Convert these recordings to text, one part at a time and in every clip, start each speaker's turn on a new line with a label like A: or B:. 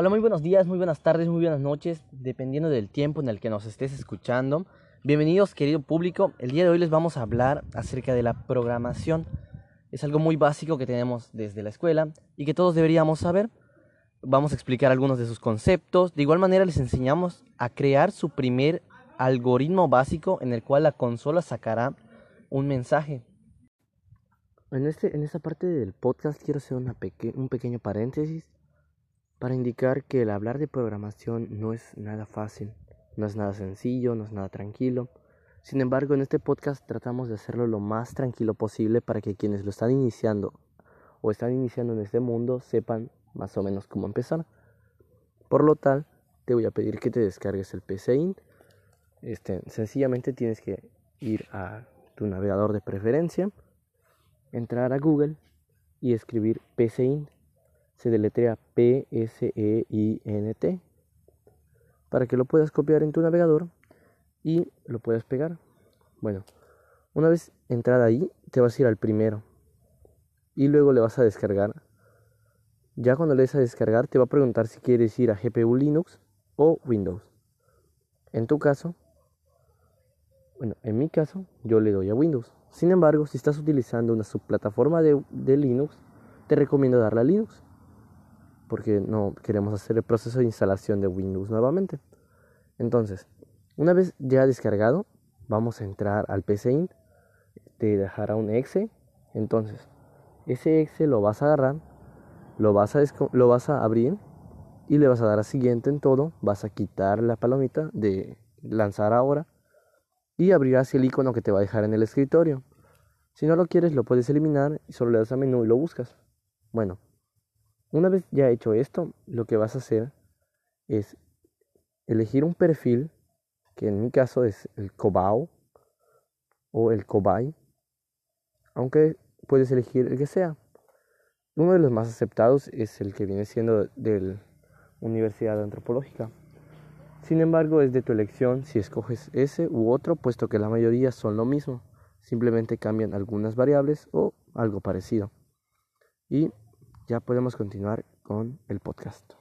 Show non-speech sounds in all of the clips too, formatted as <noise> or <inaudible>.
A: Hola, muy buenos días, muy buenas tardes, muy buenas noches, dependiendo del tiempo en el que nos estés escuchando. Bienvenidos, querido público. El día de hoy les vamos a hablar acerca de la programación. Es algo muy básico que tenemos desde la escuela y que todos deberíamos saber. Vamos a explicar algunos de sus conceptos. De igual manera les enseñamos a crear su primer algoritmo básico en el cual la consola sacará un mensaje. En, este, en esta parte del podcast quiero hacer una un pequeño paréntesis para indicar que el hablar de programación no es nada fácil, no es nada sencillo, no es nada tranquilo. Sin embargo, en este podcast tratamos de hacerlo lo más tranquilo posible para que quienes lo están iniciando o están iniciando en este mundo sepan más o menos cómo empezar. Por lo tal, te voy a pedir que te descargues el PCInt. Este, sencillamente tienes que ir a tu navegador de preferencia, entrar a Google y escribir PCInt se deletrea P-S-E-I-N-T para que lo puedas copiar en tu navegador y lo puedas pegar. Bueno, una vez entrada ahí, te vas a ir al primero y luego le vas a descargar. Ya cuando le des a descargar, te va a preguntar si quieres ir a GPU Linux o Windows. En tu caso, bueno, en mi caso, yo le doy a Windows. Sin embargo, si estás utilizando una subplataforma de, de Linux, te recomiendo darle a Linux porque no queremos hacer el proceso de instalación de Windows nuevamente. Entonces, una vez ya descargado, vamos a entrar al PCInt, te dejará un exe, entonces ese exe lo vas a agarrar, lo vas a, lo vas a abrir y le vas a dar a siguiente en todo, vas a quitar la palomita de lanzar ahora y abrirás el icono que te va a dejar en el escritorio. Si no lo quieres, lo puedes eliminar y solo le das a menú y lo buscas. Bueno, una vez ya hecho esto, lo que vas a hacer es elegir un perfil, que en mi caso es el Cobao o el Cobay, aunque puedes elegir el que sea. Uno de los más aceptados es el que viene siendo de la Universidad Antropológica. Sin embargo, es de tu elección si escoges ese u otro, puesto que la mayoría son lo mismo, simplemente cambian algunas variables o algo parecido. Y ya podemos continuar con el podcast.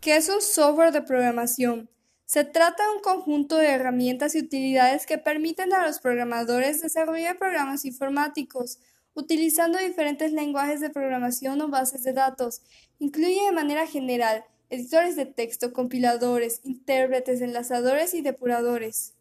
B: ¿Qué es un software de programación? Se trata de un conjunto de herramientas y utilidades que permiten a los programadores desarrollar programas informáticos utilizando diferentes lenguajes de programación o bases de datos. Incluye de manera general editores de texto, compiladores, intérpretes, enlazadores y depuradores.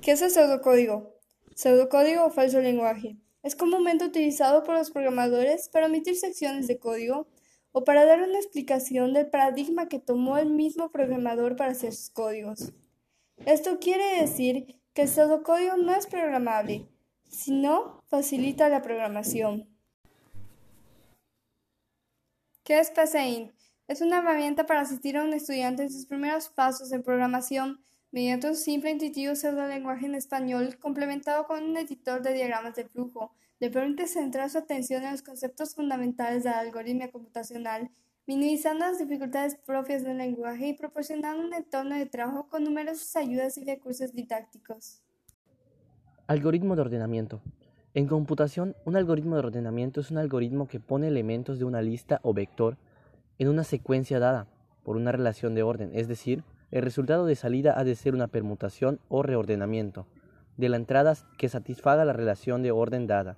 B: ¿Qué es el pseudocódigo? Pseudocódigo o falso lenguaje. Es comúnmente utilizado por los programadores para omitir secciones de código o para dar una explicación del paradigma que tomó el mismo programador para hacer sus códigos. Esto quiere decir que el pseudocódigo no es programable, sino facilita la programación. ¿Qué es PCInt? Es una herramienta para asistir a un estudiante en sus primeros pasos en programación mediante un simple e intuitivo lenguaje en español complementado con un editor de diagramas de flujo, le permite centrar su atención en los conceptos fundamentales de la algoritmia computacional, minimizando las dificultades propias del lenguaje y proporcionando un entorno de trabajo con numerosas ayudas y recursos didácticos.
A: Algoritmo de ordenamiento. En computación, un algoritmo de ordenamiento es un algoritmo que pone elementos de una lista o vector en una secuencia dada por una relación de orden, es decir, el resultado de salida ha de ser una permutación o reordenamiento de la entrada que satisfaga la relación de orden dada.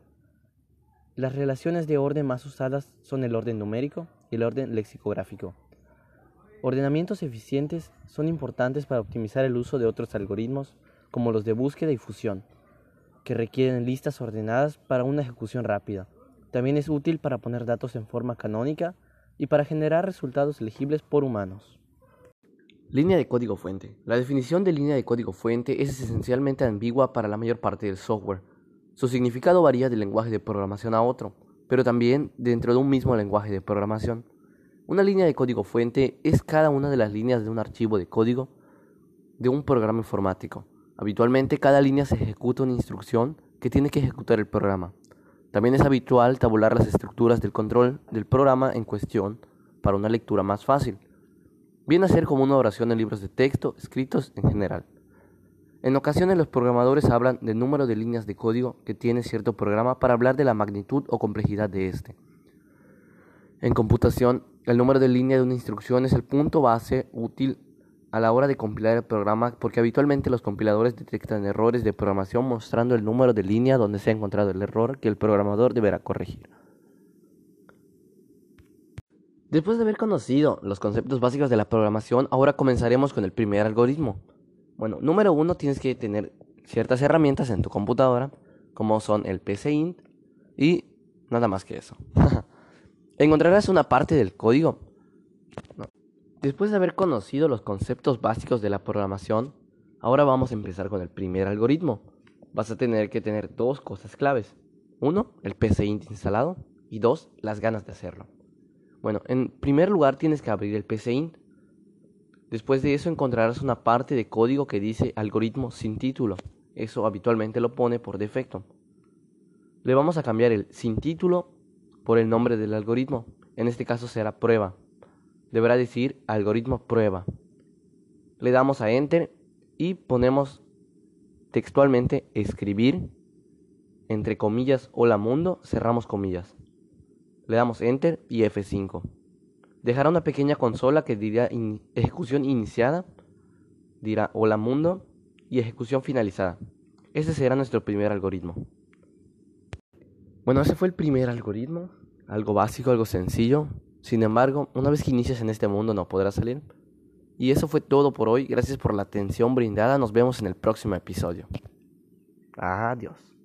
A: Las relaciones de orden más usadas son el orden numérico y el orden lexicográfico. Ordenamientos eficientes son importantes para optimizar el uso de otros algoritmos como los de búsqueda y fusión, que requieren listas ordenadas para una ejecución rápida. También es útil para poner datos en forma canónica y para generar resultados legibles por humanos. Línea de código fuente. La definición de línea de código fuente es esencialmente ambigua para la mayor parte del software. Su significado varía de lenguaje de programación a otro, pero también dentro de un mismo lenguaje de programación. Una línea de código fuente es cada una de las líneas de un archivo de código de un programa informático. Habitualmente cada línea se ejecuta una instrucción que tiene que ejecutar el programa. También es habitual tabular las estructuras del control del programa en cuestión para una lectura más fácil. Viene a ser como una oración en libros de texto escritos en general. En ocasiones los programadores hablan del número de líneas de código que tiene cierto programa para hablar de la magnitud o complejidad de este. En computación, el número de línea de una instrucción es el punto base útil a la hora de compilar el programa porque habitualmente los compiladores detectan errores de programación mostrando el número de línea donde se ha encontrado el error que el programador deberá corregir. Después de haber conocido los conceptos básicos de la programación, ahora comenzaremos con el primer algoritmo. Bueno, número uno, tienes que tener ciertas herramientas en tu computadora, como son el PCInt y nada más que eso. <laughs> Encontrarás una parte del código. Después de haber conocido los conceptos básicos de la programación, ahora vamos a empezar con el primer algoritmo. Vas a tener que tener dos cosas claves. Uno, el PCInt instalado y dos, las ganas de hacerlo. Bueno, en primer lugar tienes que abrir el PCInt. Después de eso encontrarás una parte de código que dice algoritmo sin título. Eso habitualmente lo pone por defecto. Le vamos a cambiar el sin título por el nombre del algoritmo. En este caso será prueba. Deberá decir algoritmo prueba. Le damos a enter y ponemos textualmente escribir entre comillas hola mundo, cerramos comillas. Le damos Enter y F5. Dejará una pequeña consola que dirá ejecución iniciada, dirá hola mundo y ejecución finalizada. Ese será nuestro primer algoritmo. Bueno, ese fue el primer algoritmo, algo básico, algo sencillo. Sin embargo, una vez que inicias en este mundo no podrás salir. Y eso fue todo por hoy. Gracias por la atención brindada. Nos vemos en el próximo episodio. Adiós.